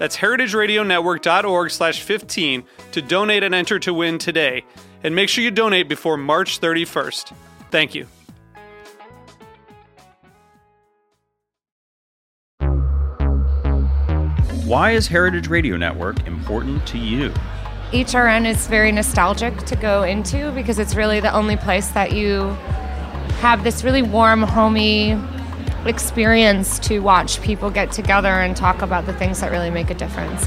That's heritageradionetwork.org slash 15 to donate and enter to win today. And make sure you donate before March 31st. Thank you. Why is Heritage Radio Network important to you? HRN is very nostalgic to go into because it's really the only place that you have this really warm, homey experience to watch people get together and talk about the things that really make a difference.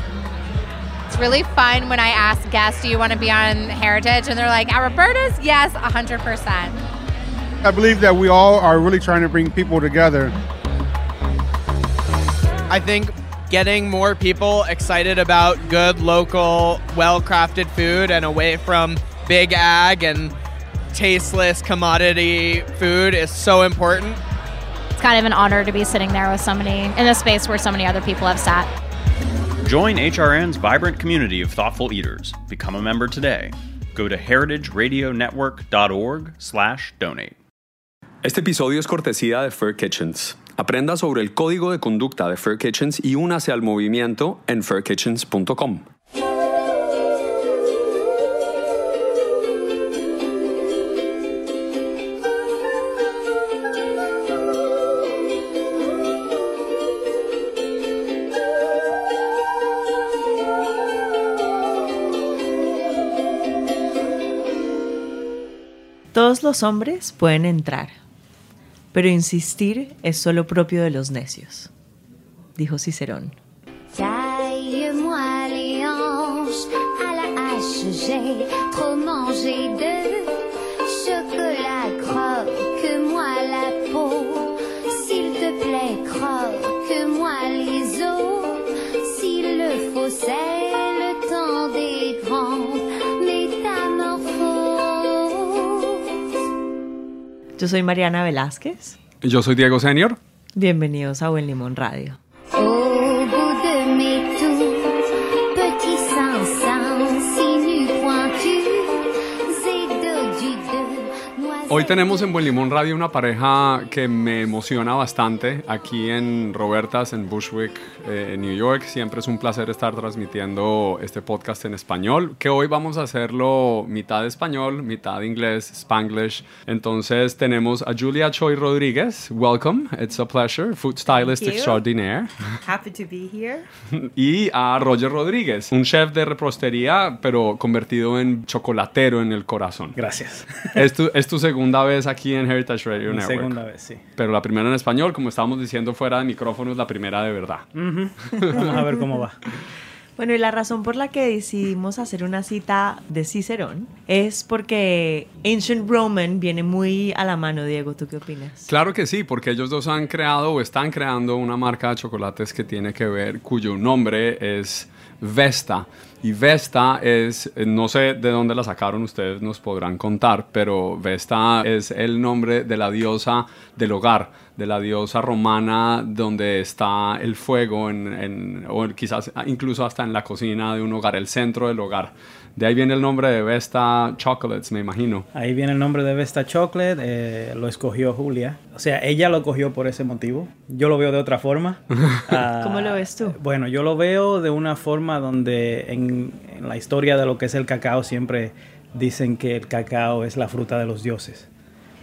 It's really fun when I ask guests, Do you want to be on Heritage? And they're like, At Roberta's? Yes, 100%. I believe that we all are really trying to bring people together. I think getting more people excited about good, local, well crafted food and away from big ag and tasteless commodity food is so important. It's kind of an honor to be sitting there with so many in a space where so many other people have sat. Join HRN's vibrant community of thoughtful eaters. Become a member today. Go to heritageradionetwork.org/donate. Este episodio es cortesía de Fair Kitchens. Aprenda sobre el código de conducta de Fair Kitchens y únase al movimiento en furkitchens.com. Los hombres pueden entrar, pero insistir es solo propio de los necios, dijo Cicerón. Yo soy Mariana Velázquez. Yo soy Diego Senior. Bienvenidos a Buen Limón Radio. Hoy tenemos en Buen Limón Radio una pareja que me emociona bastante aquí en Robertas, en Bushwick, eh, en New York. Siempre es un placer estar transmitiendo este podcast en español, que hoy vamos a hacerlo mitad español, mitad inglés, spanglish. Entonces tenemos a Julia Choi Rodríguez. Welcome, it's a pleasure. Food stylist extraordinaire. Happy to be here. Y a Roger Rodríguez, un chef de repostería, pero convertido en chocolatero en el corazón. Gracias. Es tu, es tu segunda vez aquí en Heritage Radio Mi Network. segunda vez, sí. Pero la primera en español, como estábamos diciendo fuera de micrófonos, la primera de verdad. Ujú. Vamos a ver cómo va. Bueno, y la razón por la que decidimos hacer una cita de Cicerón es porque Ancient Roman viene muy a la mano, Diego. ¿Tú qué opinas? Claro que sí, porque ellos dos han creado o están creando una marca de chocolates que tiene que ver, cuyo nombre es Vesta. Y Vesta es, eh, no sé de dónde la sacaron, ustedes nos podrán contar, pero Vesta es el nombre de la diosa del hogar, de la diosa romana donde está el fuego, en, en- o quizás incluso hasta en la cocina de un hogar, el centro del hogar. De ahí viene el nombre de Vesta Chocolates, me imagino. Ahí viene el nombre de Vesta Chocolate, eh, lo escogió Julia. O sea, ella lo cogió por ese motivo. Yo lo veo de otra forma. Ah, ¿Cómo lo ves tú? Bueno, yo lo veo de una forma donde en, en la historia de lo que es el cacao siempre dicen que el cacao es la fruta de los dioses.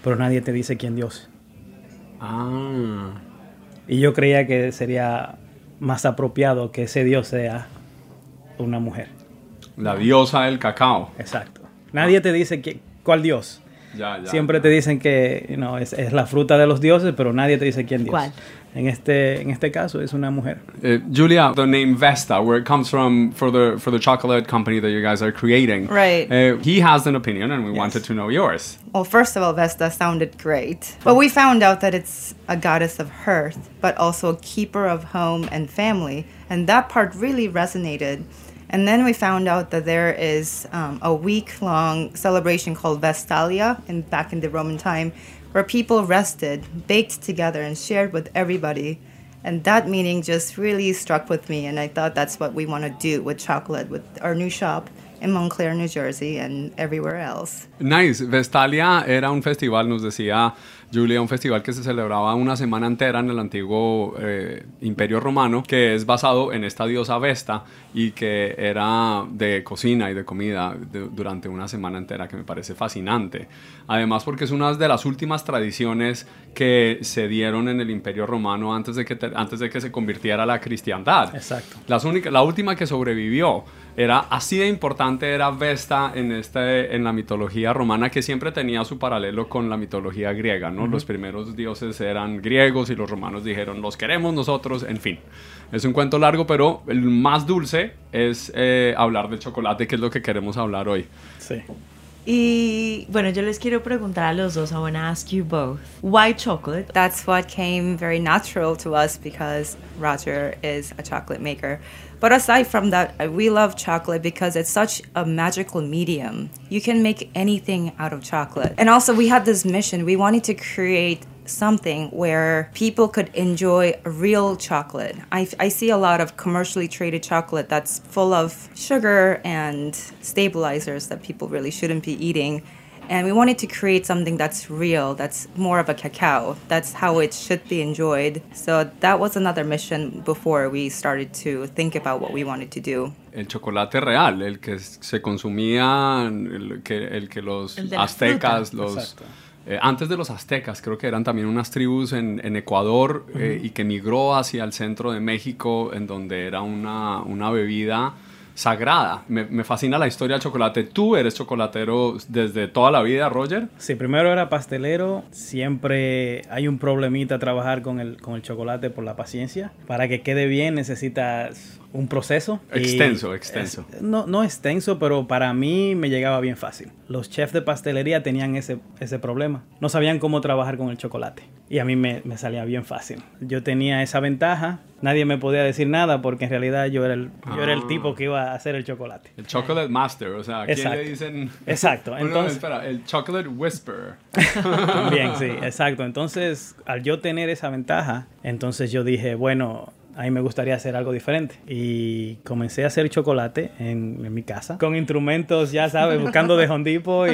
Pero nadie te dice quién Dios. Ah. Y yo creía que sería más apropiado que ese dios sea una mujer. La diosa del cacao. Exacto. Nadie te dice cuál dios. Ya, ya, siempre te dicen que you know, es, es la fruta de los dioses, pero nadie te dice quién Dios. ¿Cuál? En este, en este caso es una mujer. Uh, Julia, the name Vesta, where it comes from for the for the chocolate company that you guys are creating. Right. Uh, he has an opinion, and we wanted to know yours. Well, first of all, Vesta sounded great. But we found out that it's a goddess of hearth, but also a keeper of home and family. And that part really resonated. And then we found out that there is um, a week long celebration called Vestalia in, back in the Roman time where people rested, baked together, and shared with everybody. And that meaning just really struck with me. And I thought that's what we want to do with chocolate, with our new shop in Montclair, New Jersey, and everywhere else. Nice. Vestalia era un festival, nos decía Julia, un festival que se celebraba una semana entera en el antiguo eh, Imperio Romano, que es basado en esta diosa Vesta y que era de cocina y de comida de- durante una semana entera, que me parece fascinante. Además, porque es una de las últimas tradiciones que se dieron en el Imperio Romano antes de que, te- antes de que se convirtiera a la cristiandad. Exacto. Las única- la última que sobrevivió era así de importante era Vesta en, este, en la mitología romana que siempre tenía su paralelo con la mitología griega, ¿no? Ujú. Los primeros dioses eran griegos y los romanos dijeron, los queremos nosotros, en fin. Es un cuento largo, pero el más dulce es eh, hablar del chocolate, que es lo que queremos hablar hoy. Sí. Y bueno, yo les quiero preguntar a los dos. I want to ask you both. Why chocolate? That's what came very natural to us because Roger is a chocolate maker. But aside from that, we love chocolate because it's such a magical medium. You can make anything out of chocolate. And also, we had this mission. We wanted to create something where people could enjoy real chocolate. I, I see a lot of commercially traded chocolate that's full of sugar and stabilizers that people really shouldn't be eating. And we wanted to create something that's real, that's more of a cacao. That's how it should be enjoyed. So that was another mission before we started to think about what we wanted to do. El chocolate real, el que se consumía, el que, el que los El aztecas, los... Exacto. eh, antes de los aztecas, creo que eran también unas tribus en, en Ecuador eh, y que migró hacia el centro de México, en donde era una, una bebida sagrada. Me, me fascina la historia del chocolate. Tú eres chocolatero desde toda la vida, Roger. Sí, primero era pastelero. Siempre hay un problemita trabajar con el, con el chocolate por la paciencia. Para que quede bien necesitas un proceso. Extenso, extenso. es- no, no extenso, pero para mí me llegaba bien fácil. Los chefs de pastelería tenían ese, ese problema. No sabían cómo trabajar con el chocolate. Y a mí me, me salía bien fácil. Yo tenía esa ventaja. Nadie me podía decir nada porque en realidad yo era el, yo era el Ah. tipo que iba a hacer el chocolate. El chocolate master, o sea, ¿a quién Exacto. le dicen? Exacto, Bueno, entonces- espera, el chocolate whisperer. También, sí, exacto. Entonces, al yo tener esa ventaja, entonces yo dije, bueno, a mí me gustaría hacer algo diferente. Y comencé a hacer chocolate en, en mi casa, con instrumentos, ya sabes, buscando de Hondipo y,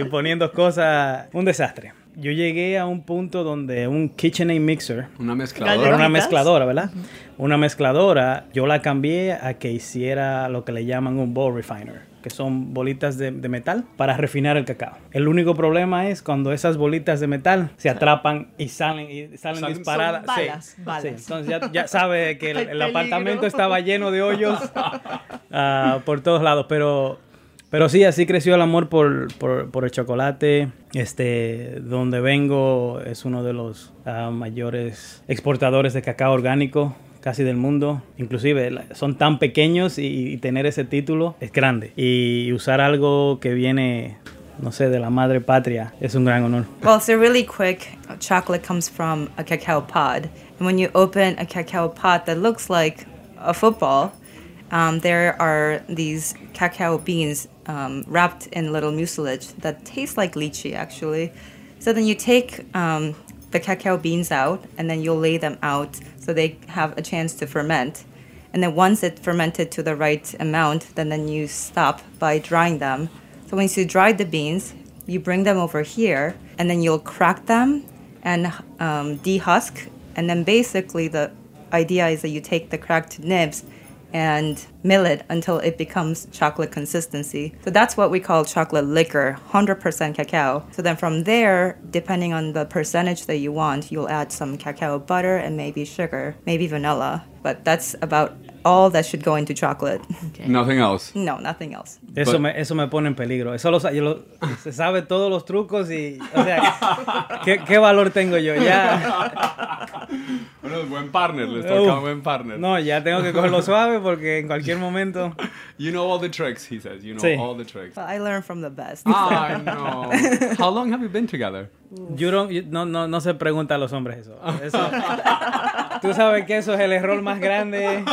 y poniendo cosas, un desastre. Yo llegué a un punto donde un KitchenAid mixer, Una era mezcladora. una mezcladora, ¿verdad? Una mezcladora, yo la cambié a que hiciera lo que le llaman un bowl refiner, que son bolitas de, de metal para refinar el cacao. El único problema es cuando esas bolitas de metal se atrapan y salen, y salen, disparadas. son Sí, balas, balas. sí. Entonces ya, ya sabe que el, apartamento estaba lleno de hoyos ah, por todos lados, pero... Pero sí, así creció el amor por, por, por el chocolate. Este, donde vengo es uno de los ah, mayores exportadores de cacao orgánico casi del mundo. Inclusive son tan pequeños y, y tener ese título es grande. Y usar algo que viene, no sé, de la madre patria es un gran honor. Well, so really quick, chocolate comes from a cacao pod. And when you open a cacao pod that looks like a football, um, there are these cacao beans um, wrapped in little mucilage that taste like lychee, actually. So then you take um, the cacao beans out and then you'll lay them out so they have a chance to ferment. And then once it fermented to the right amount, then, then you stop by drying them. So once you dry the beans, you bring them over here and then you'll crack them and um, dehusk. And then basically the idea is that you take the cracked nibs and mill it until it becomes chocolate consistency. So that's what we call chocolate liquor, 100% cacao. So then from there, depending on the percentage that you want, you'll add some cacao butter and maybe sugar, maybe vanilla. But that's about all that should go into chocolate. Nothing else. No, nothing else. Eso But- me, eso me pone en peligro. Eso lo, sa- yo lo- se sabe todos los trucos y, o sea, ¿qué, qué valor tengo yo? Ya, Bueno, buen partner, les toca Uf. buen partner. no, ya tengo que cogerlo suave porque en cualquier momento. You know all the tricks, he says. You know Sí. all the tricks. Well, I learned from the best. I know. How long have you been together? You don't- you- no, no, no se pregunta a los hombres eso. Eso- Tú sabes que eso es el error más grande.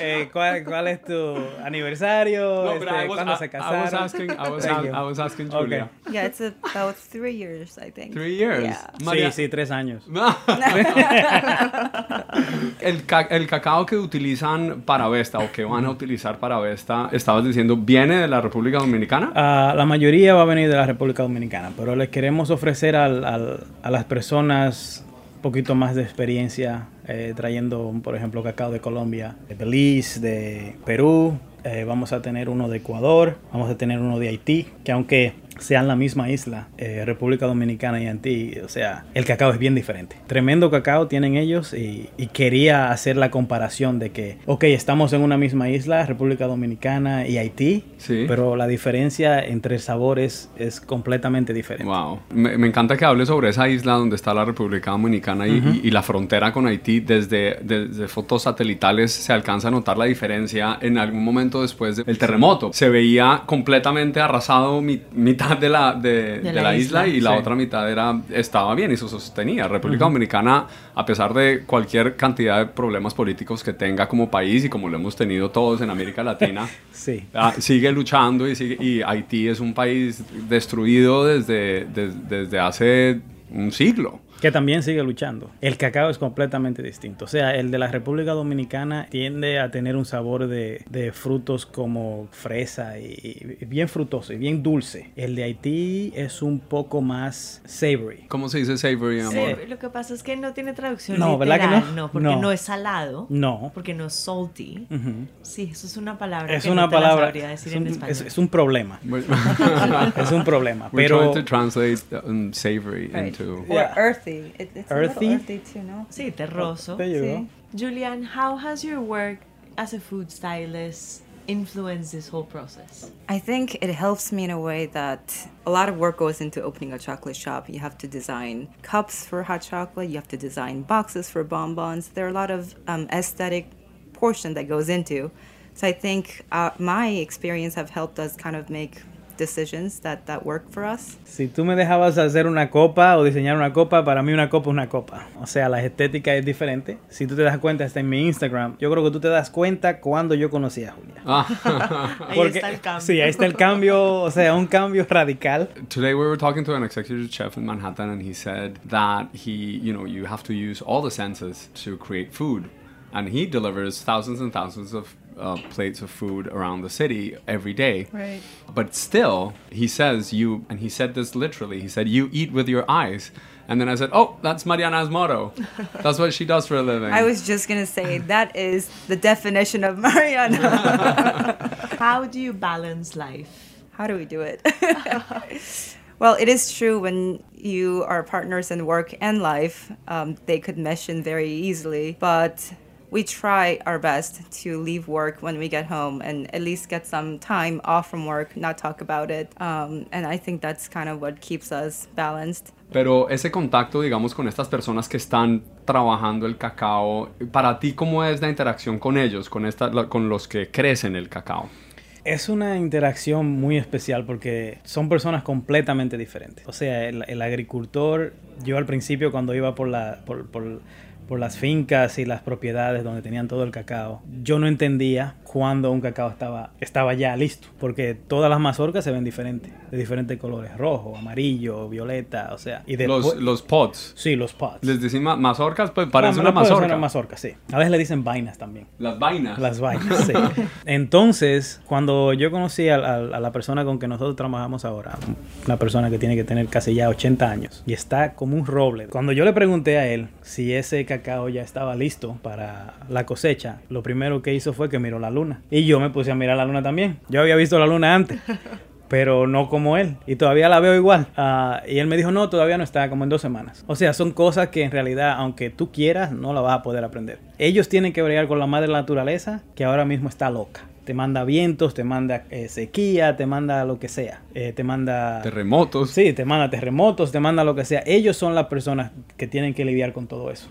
Eh, ¿cuál, cuál es tu aniversario? No, Este, I was- ¿Cuándo I- se I was casaron? asking- I was Thank a- you. I was asking Okay. Julia. Yeah, it's about three years, I think. Three years. Yeah. María- Sí, sí, tres años. el, ca- el cacao que utilizan para Vesta o que van a utilizar para Vesta, estabas diciendo, ¿viene de la República Dominicana? Ah, la mayoría va a venir de la República Dominicana, pero les queremos ofrecer al- al- a las personas poquito más de experiencia, eh, trayendo, por ejemplo, cacao de Colombia, de Belice, de Perú. eh, vamos a tener uno de Ecuador, vamos a tener uno de Haití, que aunque sean la misma isla, eh, República Dominicana y Haití, o sea, el cacao es bien diferente. Tremendo cacao tienen ellos y, y quería hacer la comparación de que, ok, estamos en una misma isla, República Dominicana y Haití, Sí. pero la diferencia entre sabores es completamente diferente. Wow. Me, me encanta que hables sobre esa isla donde está la República Dominicana y, Ujú. y- y la frontera con Haití. Desde, desde fotos satelitales se alcanza a notar la diferencia en algún momento después del terremoto. Se veía completamente arrasado mi- mitad de la, de, de la, isla, y la sí. otra mitad era, estaba bien y se sostenía. República. Dominicana, a pesar de cualquier cantidad de problemas políticos que tenga como país y como lo hemos tenido todos en América Latina, Sí. Ah, sigue luchando y, sigue, y Haití es un país destruido desde, des- desde hace un siglo. Que también sigue luchando. El cacao es completamente distinto. O sea, el de la República Dominicana tiende a tener un sabor de, de frutos como fresa y, y bien frutoso y bien dulce. El de Haití es un poco más savory. ¿Cómo se dice savory, amor? Sí, lo que pasa es que no tiene traducción No, ¿verdad que literal, no? porque No. no. es salado. No. Porque no es salty. Ujú. Sí, eso es una palabra Es que una no te la palabra. decir Es en un, español. es- es un problema. es un problema. We're Pero trying to translate um, savory Right. into... Or earthy. It, it's a Earthy? earthy too, no? Sí, terroso. There you Sí. go. Julian, how has your work as a food stylist influenced this whole process? I think it helps me in a way that a lot of work goes into opening a chocolate shop. You have to design cups for hot chocolate, you have to design boxes for bonbons. There are a lot of um, aesthetic portion that goes into. So I think uh, my experience have helped us kind of make decisions that, that work for us. Si tú me dejabas hacer una copa o diseñar una copa, para mí una copa es una copa. O sea, la estética es diferente. Si tú te das cuenta, está en mi Instagram. Yo creo que tú te das cuenta cuando yo conocí a Julia. Ahí Porque- está el cambio. Sí, ahí está el cambio, o sea, un cambio radical. Today we were talking to an executive chef in Manhattan and he said that he, you know, you have to use all the senses to create food. And he delivers thousands and thousands of uh, plates of food around the city every day. Right. But still, he says you, and he said this literally, he said, you eat with your eyes. And then I said, oh, that's Mariana's motto. That's what she does for a living. I was just gonna say that is the definition of Mariana. How do you balance life? How do we do it? well, it is true when you are partners in work and life, um, they could mesh in very easily. But we try our best to leave work when we get home and at least get some time off from work, not talk about it. Um, and I think that's kind of what keeps us balanced. Pero ese contacto, digamos, con estas personas que están trabajando el cacao, para ti, ¿cómo es la interacción con ellos, con, esta, con los que crecen el cacao? Es una interacción muy especial porque son personas completamente diferentes. O sea, el, el agricultor, yo al principio cuando iba por, la, por, por- por las fincas y las propiedades donde tenían todo el cacao, yo no entendía cuándo un cacao estaba, estaba ya listo, porque todas las mazorcas se ven diferentes, de diferentes colores, rojo, amarillo, violeta, o sea, y Los, después... los pods. Sí, los pods. Les decimos mazorcas, pues parece Ah, una mazorca. una mazorca, sí. A veces le dicen vainas también. Las vainas. Las vainas, sí. Entonces, cuando yo conocí a, a- a la persona con que nosotros trabajamos ahora, una persona que tiene que tener casi ya 80 años y está como un roble, cuando yo le pregunté a él si ese cacao ya estaba listo para la cosecha, lo primero que hizo fue que miró la luna. Y yo me puse a mirar la luna también. Yo había visto la luna antes. pero no como él. Y todavía la veo igual. Ah, y él me dijo, no, todavía no está, como en dos semanas. O sea, son cosas que en realidad, aunque tú quieras, no la vas a poder aprender. Ellos tienen que bregar con la madre naturaleza, que ahora mismo está loca. Te manda vientos, te manda eh, sequía, te manda lo que sea. Eh, te manda... Terremotos. Sí, te manda terremotos, te manda lo que sea. Ellos son las personas que tienen que lidiar con todo eso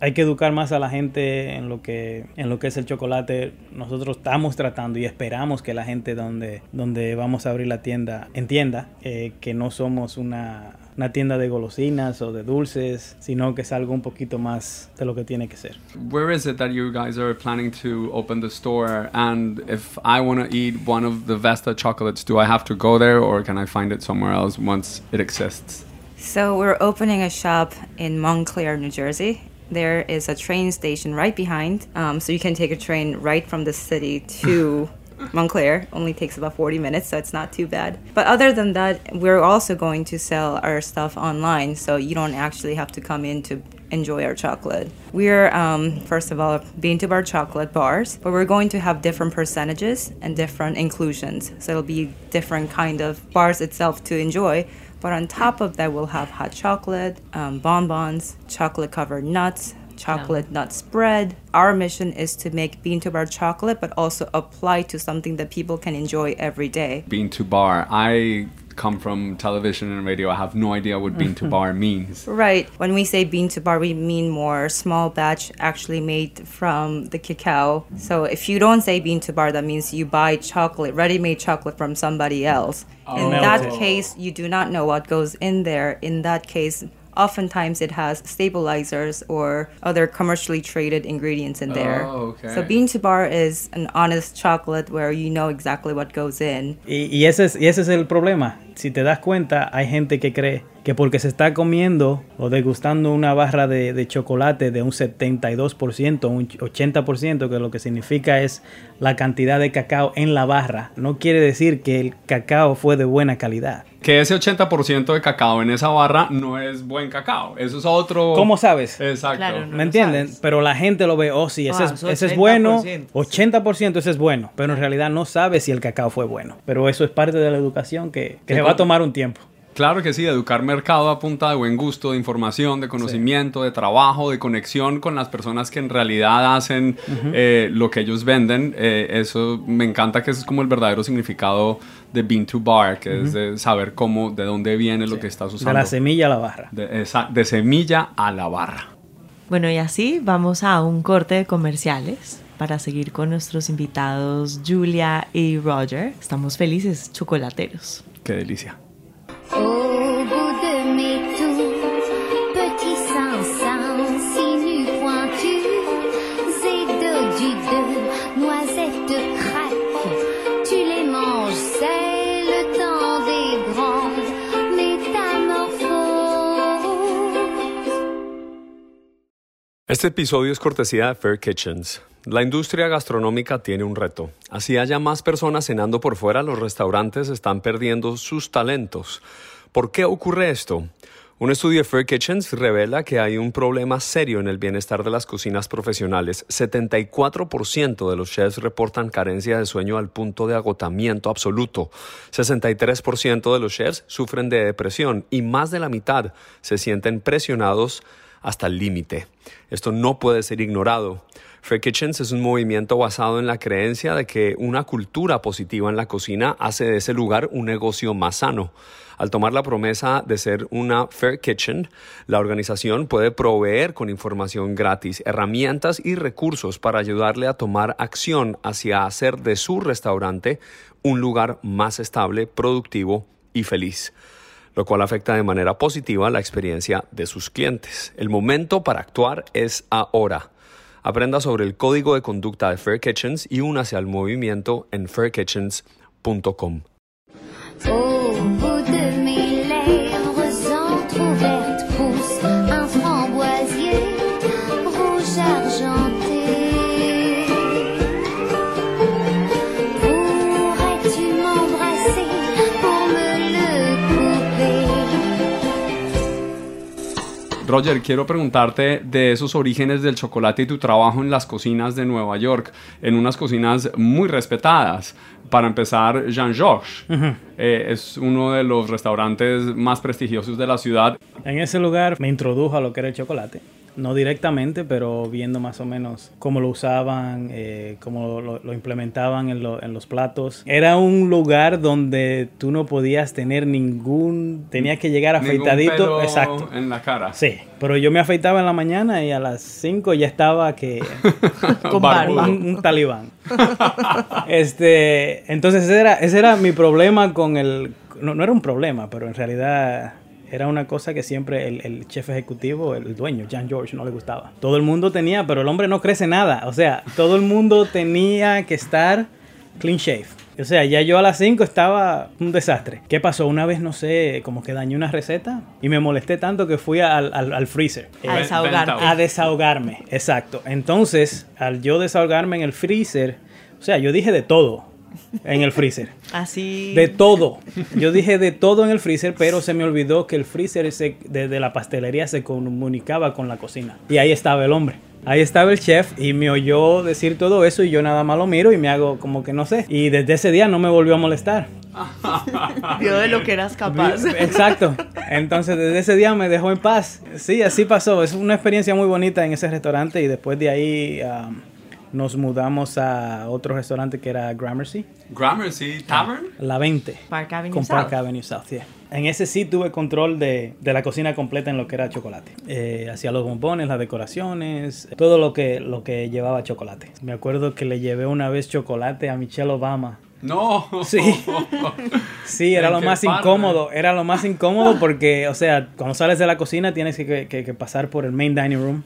hay que educar más a la gente en lo que en lo que es el chocolate. Nosotros estamos tratando y esperamos que la gente donde donde vamos a abrir la tienda entienda eh, que no somos una una tienda de golosinas o de dulces, sino que es algo un poquito más de lo que tiene que ser. Where is it that you guys are planning to open the store? And if I want to eat one of the Vesta chocolates, do I have to go there or can I find it somewhere else once it exists? So we're opening a shop in Montclair, New Jersey. There is a train station right behind, um, so you can take a train right from the city to Montclair. Only takes about 40 minutes, so it's not too bad. But other than that, we're also going to sell our stuff online, so you don't actually have to come in to enjoy our chocolate. We're um, first of all bean to bar chocolate bars, but we're going to have different percentages and different inclusions. So it'll be different kind of bars itself to enjoy. But on top of that, we'll have hot chocolate, um, bonbons, chocolate covered nuts, chocolate nut spread. Our mission is to make bean to bar chocolate, but also apply to something that people can enjoy every day. Bean to bar. I come from television and radio. I have no idea what bean to bar mm-hmm. means. Right. When we say bean to bar, we mean more small batch actually made from the cacao. So if you don't say bean to bar, that means you buy chocolate, ready made chocolate from somebody else. In Oh. that case, you do not know what goes in there. In that case, oftentimes it has stabilizers or other commercially traded ingredients in there. Oh, okay. So bean to bar is an honest chocolate where you know exactly what goes in. Y, y ese es, y ese es el problema. Si te das cuenta, hay gente que cree que porque se está comiendo o degustando una barra de, de chocolate de un 72%, un 80%, que lo que significa es la cantidad de cacao en la barra, no quiere decir que el cacao fue de buena calidad. Que ese 80% de cacao en esa barra no es buen cacao. Eso es otro. ¿Cómo sabes? Exacto. ¿Me entienden? Pero la gente lo ve, oh, sí, ese, Ah, es, eso ese es 80%. bueno, 80% ese es bueno, pero en realidad no sabe si el cacao fue bueno. Pero eso es parte de la educación que, que va a tomar un tiempo. Claro que sí, educar mercado a punta de buen gusto, de información, de conocimiento, de trabajo, de conexión con las personas que en realidad hacen eh, lo que ellos venden. Eh, eso me encanta que eso es como el verdadero significado de bean to bar, que es de saber cómo, de dónde viene lo que estás De usando. la semilla a la barra. De, esa- de semilla a la barra. Bueno, y así vamos a un corte de comerciales para seguir con nuestros invitados Julia y Roger. Estamos felices, chocolateros. Qué delicia. Este episodio es cortesía de Fair Kitchens. La industria gastronómica tiene un reto. Así haya más personas cenando por fuera, los restaurantes están perdiendo sus talentos. ¿Por qué ocurre esto? Un estudio de Fair Kitchens revela que hay un problema serio en el bienestar de las cocinas profesionales. 74% de los chefs reportan carencia de sueño al punto de agotamiento absoluto. 63% de los chefs sufren de depresión y más de la mitad se sienten presionados hasta el límite. Esto no puede ser ignorado. Fair Kitchens es un movimiento basado en la creencia de que una cultura positiva en la cocina hace de ese lugar un negocio más sano. Al tomar la promesa de ser una Fair Kitchen, la organización puede proveer con información gratis, herramientas y recursos para ayudarle a tomar acción hacia hacer de su restaurante un lugar más estable, productivo y feliz lo cual afecta de manera positiva la experiencia de sus clientes. El momento para actuar es ahora. Aprenda sobre el código de conducta de Fair Kitchens y únase al movimiento en fairkitchens.com. Roger, quiero preguntarte de esos orígenes del chocolate y tu trabajo en las cocinas de Nueva York, en unas cocinas muy respetadas. Para empezar, Jean-Georges Ujú. eh, es uno de los restaurantes más prestigiosos de la ciudad. En ese lugar me introdujo a lo que era el chocolate. No directamente, pero viendo más o menos cómo lo usaban, eh, cómo lo, lo implementaban en, lo- en los platos. Era un lugar donde tú no podías tener ningún... Tenías que llegar afeitadito. pelo Exacto. en la cara. Sí, pero yo me afeitaba en la mañana y a las 5 ya estaba que... Con barba. un, un talibán. Este, entonces ese era, ese era mi problema con el... No, no era un problema, pero en realidad era una cosa que siempre el, el chef ejecutivo, el dueño, Jean George, no le gustaba. Todo el mundo tenía, pero el hombre no crece nada. O sea, todo el mundo tenía que estar clean shave. O sea, ya yo a las 5 estaba un desastre. ¿Qué pasó? Una vez, no sé, como que dañé una receta y me molesté tanto que fui al, al- al freezer. A desahogarte. A desahogarme, exacto. Entonces, al yo desahogarme en el freezer, o sea, yo dije de todo en el freezer. Así. De todo. Yo dije de todo en el freezer, pero se me olvidó que el freezer se- de, de la pastelería se comunicaba con la cocina. Y ahí estaba el hombre. Ahí estaba el chef y me oyó decir todo eso y yo nada más lo miro y me hago como que no sé. Y desde ese día no me volvió a molestar. Vio de lo que eras capaz. Exacto. Entonces desde ese día me dejó en paz. Sí, así pasó. Es una experiencia muy bonita en ese restaurante y después de ahí um, nos mudamos a otro restaurante que era Gramercy. Gramercy Tavern. La 20. Park Avenue Con South. Park Avenue South, yeah. En ese sí tuve control de, de la cocina completa en lo que era chocolate. Eh, hacía los bombones, las decoraciones, todo lo que, lo que llevaba chocolate. Me acuerdo que le llevé una vez chocolate a Michelle Obama. No. Sí. Sí, era ¿En lo más incómodo. Era lo más incómodo porque, o sea, cuando sales de la cocina tienes que, que- que pasar por el main dining room.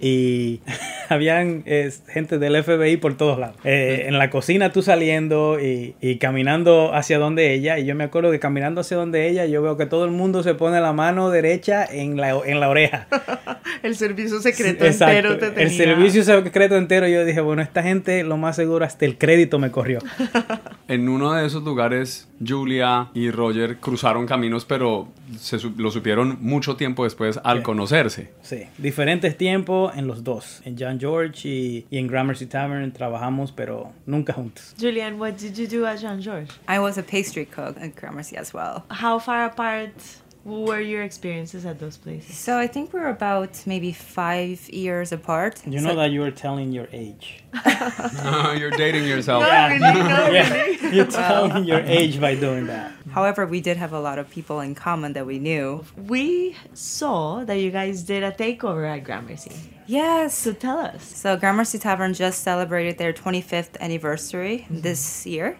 Y habían eh, gente del FBI por todos lados. Eh, en la cocina tú saliendo y, y caminando hacia donde ella. Y yo me acuerdo que caminando hacia donde ella, yo veo que todo el mundo se pone la mano derecha en la, en la oreja. El servicio secreto Exacto. entero te tenía. El servicio secreto entero. Yo dije, bueno, esta gente lo más seguro hasta el crédito me corrió. En uno de esos lugares, Julia y Roger cruzaron caminos, pero se lo supieron mucho tiempo después al Sí. conocerse. Sí, diferentes tiempos en los dos. En John George y, y en Gramercy Tavern trabajamos, pero nunca juntos. Julian, what did you do at Jean George? I was a pastry cook at Gramercy as well. How far apart were your experiences at those places? So I think we're about maybe five years apart. You So- know that you are telling your age. You're dating yourself. Yeah, You're telling your age by doing that. However, we did have a lot of people in common that we knew. We saw that you guys did a takeover at Gramercy. Yes. So tell us. So Gramercy Tavern just celebrated their 25th anniversary this year.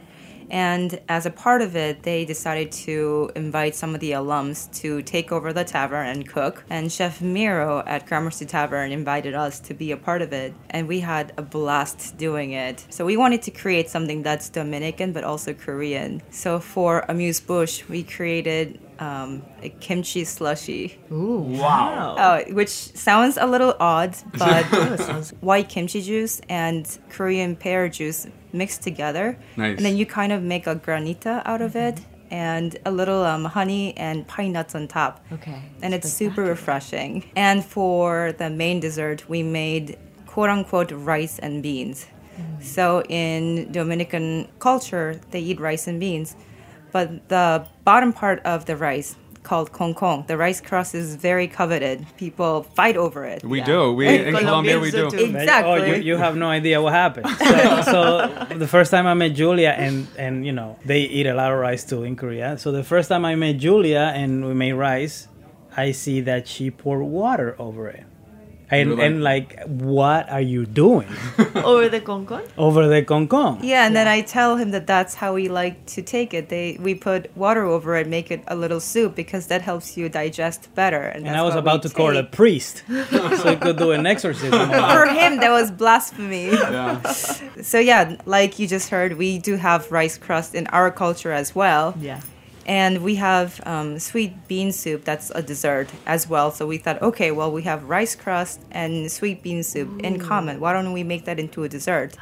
And as a part of it, they decided to invite some of the alums to take over the tavern and cook. And Chef Miro at Gramercy Tavern invited us to be a part of it. And we had a blast doing it. So we wanted to create something that's Dominican but also Korean. So for Amuse Bush, we created um, a kimchi slushy. Ooh, Wow. Oh, which sounds a little odd, but white kimchi juice and Korean pear juice mixed together. Nice. And then you kind of make a granita out of it and a little um, honey and pine nuts on top. Okay. And it's super refreshing. And for the main dessert, we made quote unquote rice and beans. So in Dominican culture, they eat rice and beans. But the bottom part of the rice, called concong, the rice crust is very coveted. People fight over it. We do. We in Colombia we do. Exactly. Oh, you, you have no idea what happened. So, so the first time I met Julia, and and you know they eat a lot of rice too in Korea. So the first time I met Julia and we made rice, I see that she poured water over it, and like- and like, what are you doing Over the concon? over the concon? Yeah, and then I tell him that that's how we like to take it. They we put water over it, make it a little soup because that helps you digest better. And, And I was about we to call a priest, so he could do an exorcism. For him, that was blasphemy. Yeah. So yeah, like you just heard, we do have rice crust in our culture as well. Yeah. And we have um, sweet bean soup, that's a dessert as well. So we thought, okay, well, we have rice crust and sweet bean soup in common. Why don't we make that into a dessert?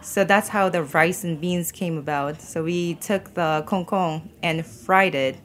So that's how the rice and beans came about. So we took the kong kong and fried it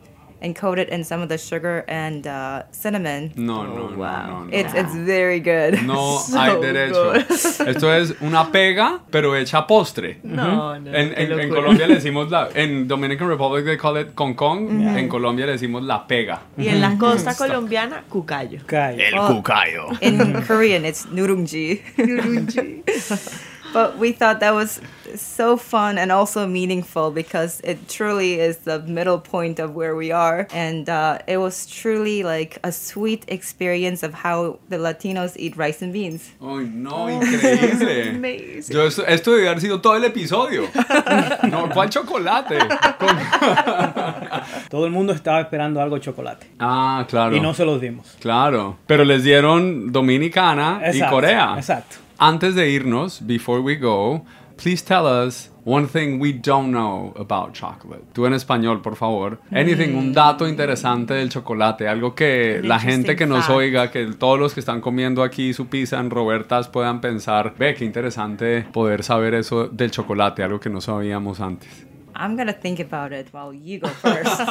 and coat it in some of the sugar and uh, cinnamon. No, no, no, no, no. It's it's very good. No So hay derecho. good. Esto es una pega, pero hecha postre. No, no, En, en- en. Colombia le decimos la. En Dominican Republic they call it con con. En Colombia le decimos la pega. Y en la costa colombiana, cucayo. El Well, cucayo. In Korean, it's nurungji. but we thought that was so fun and also meaningful because it truly is the middle point of where we are. And uh, it was truly like a sweet experience of how the Latinos eat rice and beans. Ay, no, increíble. Amazing. Yo esto, esto debe haber sido todo el episodio. No, ¿cuál chocolate? Todo el mundo estaba esperando algo de chocolate. Ah, claro. Y no se los dimos. Claro. Pero les dieron Dominicana y Corea. exacto. Antes de irnos, before we go, please tell us one thing we don't know about chocolate. Tú en español, por favor. Anything, un dato interesante del chocolate, algo que An la gente que nos interesting oiga, que todos los que están comiendo aquí su pizza en Robertas puedan pensar, ve, qué interesante poder saber eso del chocolate, algo que no sabíamos antes. I'm going to think about it while you go first.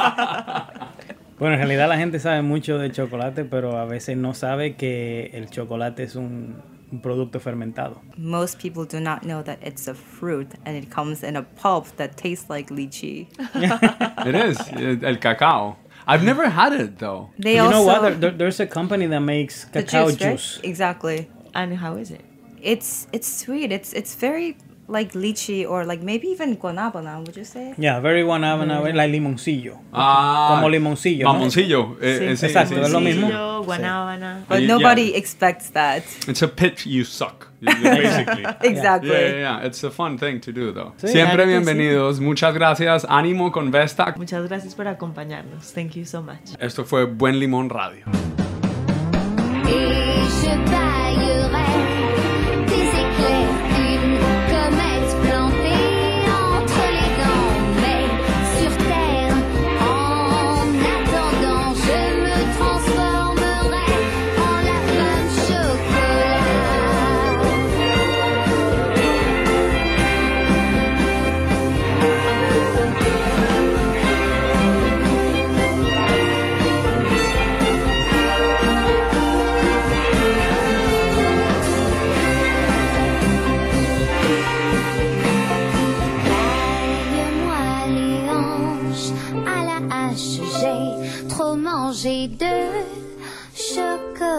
Bueno, en realidad la gente sabe mucho de chocolate, pero a veces no sabe que el chocolate es un, un producto fermentado. Most people do not know that it's a fruit and it comes in a pulp that tastes like lychee. It is, el el cacao. I've never had it though. They you know what? There- there- there's a company that makes cacao juice, right? juice. Exactly. And how is it? It's it's sweet. It's it's very like lychee or like maybe even guanabana. Would you say? Yeah, very guanabana, like limoncillo. Ah, Como limoncillo. ¿no? Mamoncillo. eh, Sí, sí, exacto, sí, es lo sí, mismo. Yo, guanábana. But Yeah. nobody expects that. It's a pit you suck, basically. Exactly. Yeah, yeah, yeah. It's a fun thing to do, though. Sí, Siempre bienvenidos. Muchas gracias. Ánimo con Vesta. Muchas gracias por acompañarnos. Thank you so much. Esto fue Buen Limón Radio.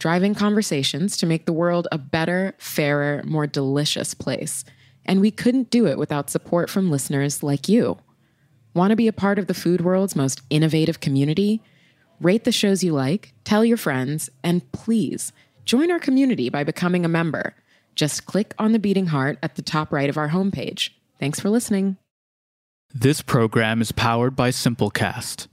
driving conversations to make the world a better, fairer, more delicious place. And we couldn't do it without support from listeners like you. Want to be a part of the food world's most innovative community? Rate the shows you like, tell your friends, and please join our community by becoming a member. Just click on the beating heart at the top right of our homepage. Thanks for listening. This program is powered by Simplecast.